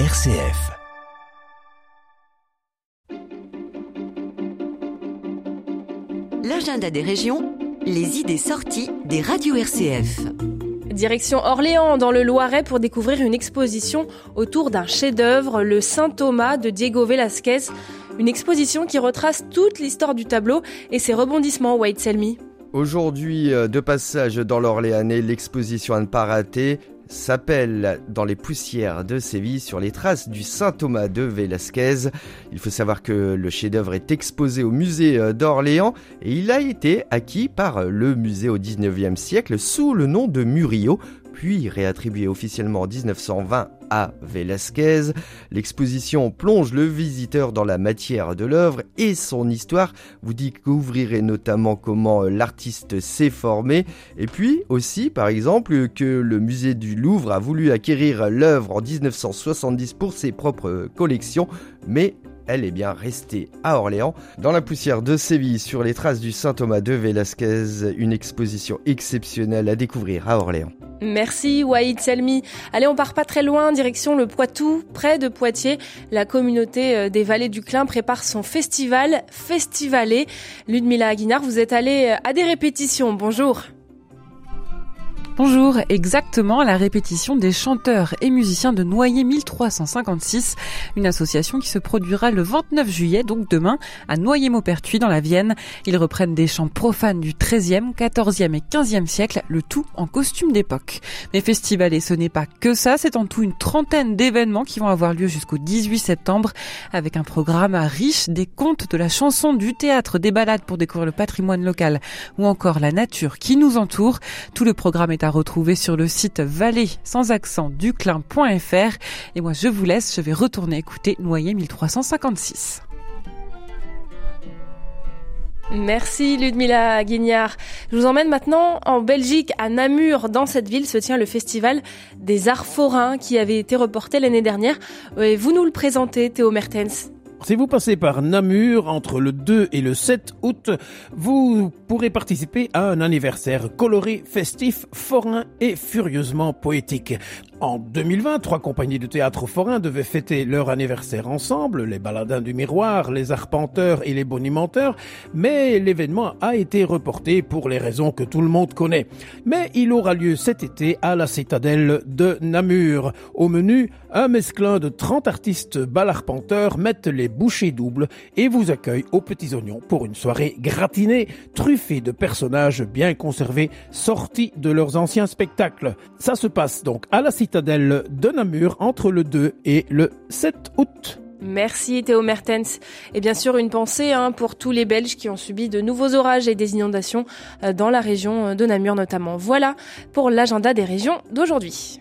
RCF. L'agenda des régions, les idées sorties des radios RCF. Direction Orléans dans le Loiret pour découvrir une exposition autour d'un chef-d'œuvre, le Saint Thomas de Diego Velázquez. Une exposition qui retrace toute l'histoire du tableau et ses rebondissements, White Selmy. Aujourd'hui, euh, de passage dans l'Orléanais, l'exposition à ne pas rater s'appelle Dans les poussières de Séville sur les traces du Saint Thomas de Velázquez. Il faut savoir que le chef-d'œuvre est exposé au musée euh, d'Orléans et il a été acquis par le musée au 19e siècle sous le nom de Murillo puis réattribué officiellement en 1920 à Velázquez. L'exposition plonge le visiteur dans la matière de l'œuvre et son histoire. Vous découvrirez notamment comment l'artiste s'est formé et puis aussi par exemple que le musée du Louvre a voulu acquérir l'œuvre en 1970 pour ses propres collections mais elle est bien restée à Orléans. Dans la poussière de Séville, sur les traces du Saint Thomas de Velázquez, une exposition exceptionnelle à découvrir à Orléans. Merci Waïd Selmi. Allez, on part pas très loin, direction le Poitou, près de Poitiers. La communauté euh, des vallées du Clin prépare son festival Festivalé. Ludmila Aguinard, vous êtes allée euh, à des répétitions. Bonjour. Bonjour, exactement la répétition des chanteurs et musiciens de Noyer 1356, une association qui se produira le 29 juillet, donc demain, à Noyer-Maupertuis dans la Vienne. Ils reprennent des chants profanes du 13e, 14e et 15e siècle, le tout en costume d'époque. Mais festival et ce n'est pas que ça, c'est en tout une trentaine d'événements qui vont avoir lieu jusqu'au 18 septembre, avec un programme riche des contes de la chanson, du théâtre, des balades pour découvrir le patrimoine local ou encore la nature qui nous entoure. Tout le programme est retrouver sur le site vallée sans accent duclin.fr. Et moi, je vous laisse, je vais retourner écouter Noyer 1356. Merci Ludmila Guignard. Je vous emmène maintenant en Belgique, à Namur. Dans cette ville se tient le festival des arts forains qui avait été reporté l'année dernière. Vous nous le présentez, Théo Mertens. Si vous passez par Namur entre le 2 et le 7 août, vous pourrez participer à un anniversaire coloré, festif, forain et furieusement poétique. En 2020, trois compagnies de théâtre forain devaient fêter leur anniversaire ensemble, les baladins du miroir, les arpenteurs et les bonimenteurs, mais l'événement a été reporté pour les raisons que tout le monde connaît. Mais il aura lieu cet été à la citadelle de Namur. Au menu, un mesclin de 30 artistes bal-arpenteurs mettent les bouchées doubles et vous accueillent aux petits oignons pour une soirée gratinée, truffée de personnages bien conservés sortis de leurs anciens spectacles. Ça se passe donc à la citadelle de Namur entre le 2 et le 7 août. Merci Théo Mertens. Et bien sûr, une pensée hein, pour tous les Belges qui ont subi de nouveaux orages et des inondations euh, dans la région de Namur notamment. Voilà pour l'agenda des régions d'aujourd'hui.